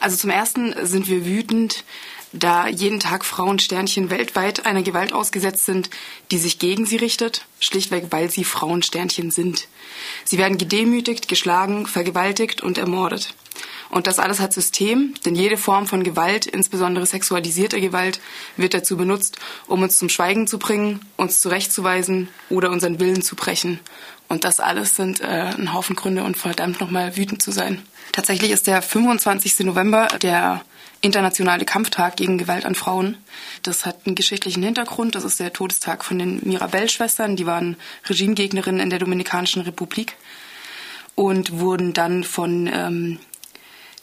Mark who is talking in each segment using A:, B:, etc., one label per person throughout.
A: Also zum Ersten sind wir wütend, da jeden Tag Frauensternchen weltweit einer Gewalt ausgesetzt sind, die sich gegen sie richtet, schlichtweg weil sie Frauensternchen sind. Sie werden gedemütigt, geschlagen, vergewaltigt und ermordet. Und das alles hat System, denn jede Form von Gewalt, insbesondere sexualisierte Gewalt, wird dazu benutzt, um uns zum Schweigen zu bringen, uns zurechtzuweisen oder unseren Willen zu brechen. Und das alles sind äh, ein Haufen Gründe und verdammt nochmal wütend zu sein. Tatsächlich ist der 25. November der internationale Kampftag gegen Gewalt an Frauen. Das hat einen geschichtlichen Hintergrund. Das ist der Todestag von den Mirabell-Schwestern. Die waren Regimegegnerinnen in der Dominikanischen Republik und wurden dann von ähm,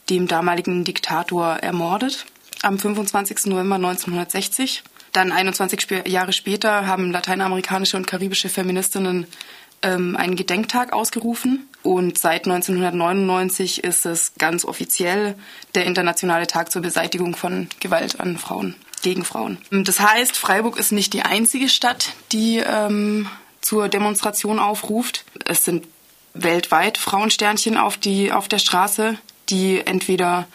A: dem damaligen Diktator ermordet am 25. November 1960. Dann 21 Jahre später haben lateinamerikanische und karibische Feministinnen ähm, einen Gedenktag ausgerufen. Und seit 1999 ist es ganz offiziell der internationale Tag zur Beseitigung von Gewalt an Frauen, gegen Frauen. Das heißt, Freiburg ist nicht die einzige Stadt, die ähm, zur Demonstration aufruft. Es sind weltweit Frauensternchen auf, die, auf der Straße, die entweder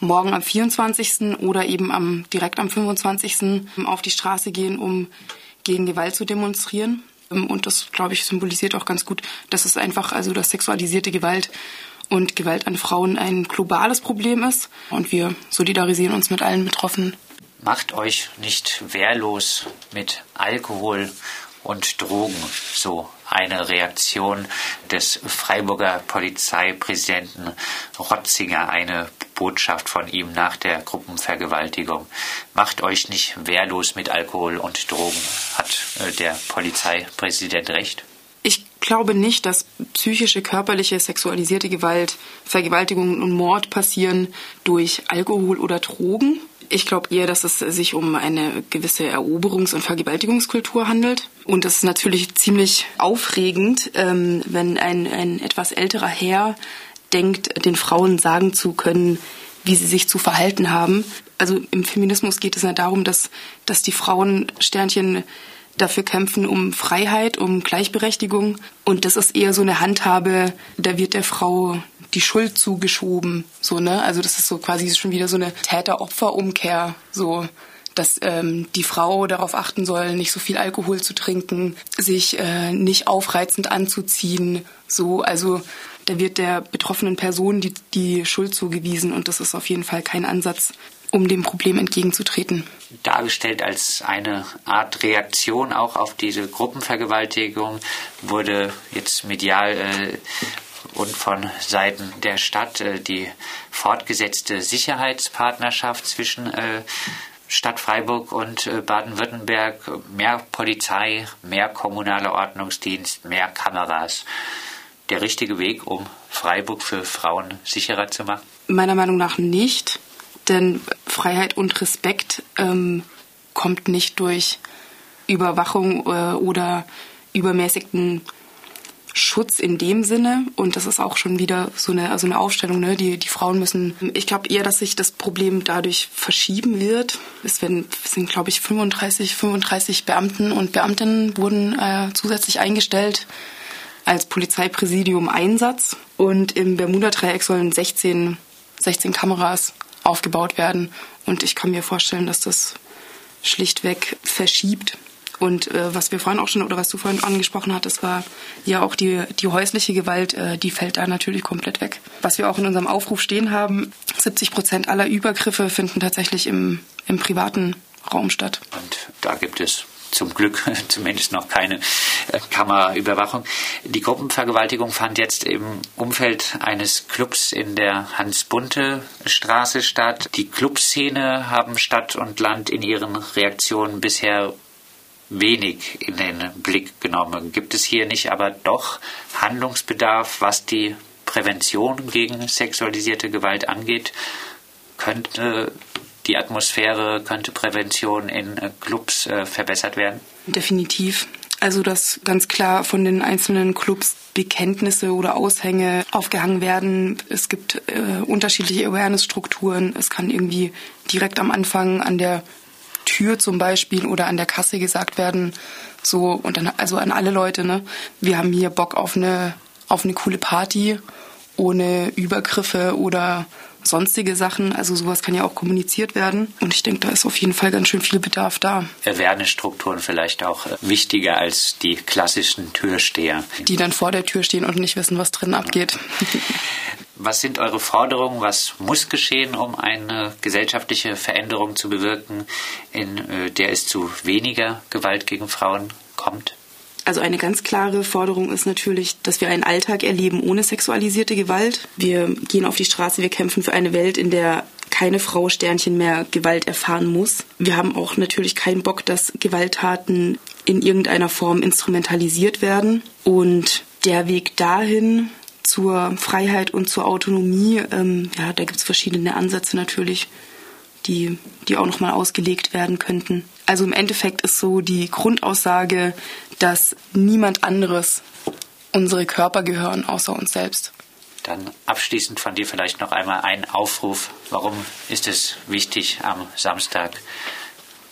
A: morgen am 24. oder eben am, direkt am 25. auf die Straße gehen, um gegen Gewalt zu demonstrieren. Und das, glaube ich, symbolisiert auch ganz gut, dass es einfach, also dass sexualisierte Gewalt und Gewalt an Frauen ein globales Problem ist. Und wir solidarisieren uns mit allen Betroffenen.
B: Macht euch nicht wehrlos mit Alkohol und Drogen. So eine Reaktion des Freiburger Polizeipräsidenten Rotzinger, eine Botschaft von ihm nach der Gruppenvergewaltigung. Macht euch nicht wehrlos mit Alkohol und Drogen. Hat äh, der Polizeipräsident recht?
A: Ich glaube nicht, dass psychische, körperliche, sexualisierte Gewalt, Vergewaltigungen und Mord passieren durch Alkohol oder Drogen. Ich glaube eher, dass es sich um eine gewisse Eroberungs- und Vergewaltigungskultur handelt. Und das ist natürlich ziemlich aufregend, ähm, wenn ein, ein etwas älterer Herr denkt, den Frauen sagen zu können, wie sie sich zu verhalten haben. Also im Feminismus geht es ja darum, dass, dass die Frauen Sternchen dafür kämpfen um Freiheit, um Gleichberechtigung. Und das ist eher so eine Handhabe, da wird der Frau die Schuld zugeschoben. So, ne? Also das ist so quasi schon wieder so eine Täter-Opfer-Umkehr. So, dass ähm, die Frau darauf achten soll, nicht so viel Alkohol zu trinken, sich äh, nicht aufreizend anzuziehen. So, also da wird der betroffenen Person die, die Schuld zugewiesen und das ist auf jeden Fall kein Ansatz, um dem Problem entgegenzutreten.
B: Dargestellt als eine Art Reaktion auch auf diese Gruppenvergewaltigung wurde jetzt medial äh, und von Seiten der Stadt äh, die fortgesetzte Sicherheitspartnerschaft zwischen äh, Stadt Freiburg und äh, Baden-Württemberg, mehr Polizei, mehr kommunaler Ordnungsdienst, mehr Kameras. Der richtige Weg, um Freiburg für Frauen sicherer zu machen?
A: Meiner Meinung nach nicht, denn Freiheit und Respekt ähm, kommt nicht durch Überwachung äh, oder übermäßigten Schutz in dem Sinne und das ist auch schon wieder so eine, also eine Aufstellung, ne? die, die Frauen müssen, ich glaube eher, dass sich das Problem dadurch verschieben wird. Es werden, sind glaube ich 35, 35 Beamten und Beamtinnen wurden äh, zusätzlich eingestellt als Polizeipräsidium Einsatz und im Bermuda-Dreieck sollen 16, 16 Kameras aufgebaut werden und ich kann mir vorstellen, dass das schlichtweg verschiebt und äh, was wir vorhin auch schon oder was du vorhin angesprochen hattest, war ja auch die, die häusliche Gewalt, äh, die fällt da natürlich komplett weg. Was wir auch in unserem Aufruf stehen haben, 70 Prozent aller Übergriffe finden tatsächlich im, im privaten Raum statt.
B: Und da gibt es zum Glück zumindest noch keine äh, Kameraüberwachung. Die Gruppenvergewaltigung fand jetzt im Umfeld eines Clubs in der Hans-Bunte-Straße statt. Die Clubszene haben Stadt und Land in ihren Reaktionen bisher wenig in den Blick genommen. Gibt es hier nicht aber doch Handlungsbedarf, was die Prävention gegen sexualisierte Gewalt angeht? Könnte die Atmosphäre, könnte Prävention in Clubs äh, verbessert werden?
A: Definitiv. Also dass ganz klar von den einzelnen Clubs Bekenntnisse oder Aushänge aufgehangen werden. Es gibt äh, unterschiedliche Awareness-Strukturen. Es kann irgendwie direkt am Anfang an der Tür zum Beispiel oder an der Kasse gesagt werden, so und dann also an alle Leute, ne, wir haben hier Bock auf eine auf eine coole Party ohne Übergriffe oder sonstige Sachen. Also sowas kann ja auch kommuniziert werden. Und ich denke, da ist auf jeden Fall ganz schön viel Bedarf da.
B: Awareness-Strukturen vielleicht auch äh, wichtiger als die klassischen Türsteher.
A: Die dann vor der Tür stehen und nicht wissen, was drin abgeht.
B: Was sind eure Forderungen? Was muss geschehen, um eine gesellschaftliche Veränderung zu bewirken, in äh, der es zu weniger Gewalt gegen Frauen kommt?
A: Also eine ganz klare Forderung ist natürlich, dass wir einen Alltag erleben ohne sexualisierte Gewalt. Wir gehen auf die Straße, wir kämpfen für eine Welt, in der keine Frau Sternchen mehr Gewalt erfahren muss. Wir haben auch natürlich keinen Bock, dass Gewalttaten in irgendeiner Form instrumentalisiert werden. Und der Weg dahin zur Freiheit und zur Autonomie, ähm, ja, da gibt es verschiedene Ansätze natürlich, die, die auch nochmal ausgelegt werden könnten. Also im Endeffekt ist so die Grundaussage, dass niemand anderes unsere Körper gehören außer uns selbst.
B: Dann abschließend von dir vielleicht noch einmal ein Aufruf. Warum ist es wichtig, am Samstag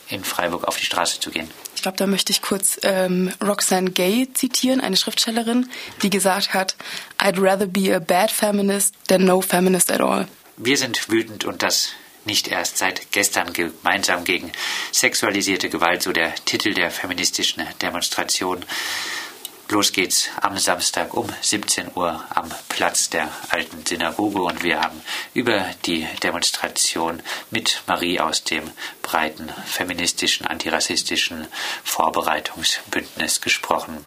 B: in Freiburg auf die Straße zu gehen?
A: Ich glaube, da möchte ich kurz ähm, Roxanne Gay zitieren, eine Schriftstellerin, die gesagt hat, I'd rather be a bad feminist than no feminist at all.
B: Wir sind wütend und das nicht erst seit gestern gemeinsam gegen sexualisierte Gewalt, so der Titel der feministischen Demonstration. Los geht's am Samstag um 17 Uhr am Platz der alten Synagoge und wir haben über die Demonstration mit Marie aus dem breiten feministischen, antirassistischen Vorbereitungsbündnis gesprochen.